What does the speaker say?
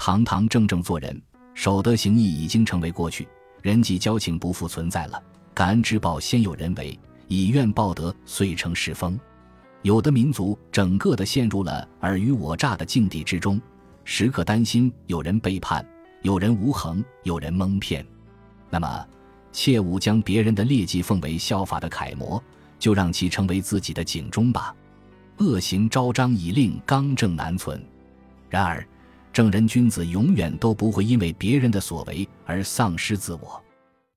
堂堂正正做人，守德行义已经成为过去，人际交情不复存在了。感恩之报先有人为，以怨报德，遂成世风。有的民族整个的陷入了尔虞我诈的境地之中，时刻担心有人背叛，有人无恒，有人蒙骗。那么，切勿将别人的劣迹奉为效法的楷模，就让其成为自己的警钟吧。恶行昭彰，以令刚正难存。然而，正人君子永远都不会因为别人的所为而丧失自我。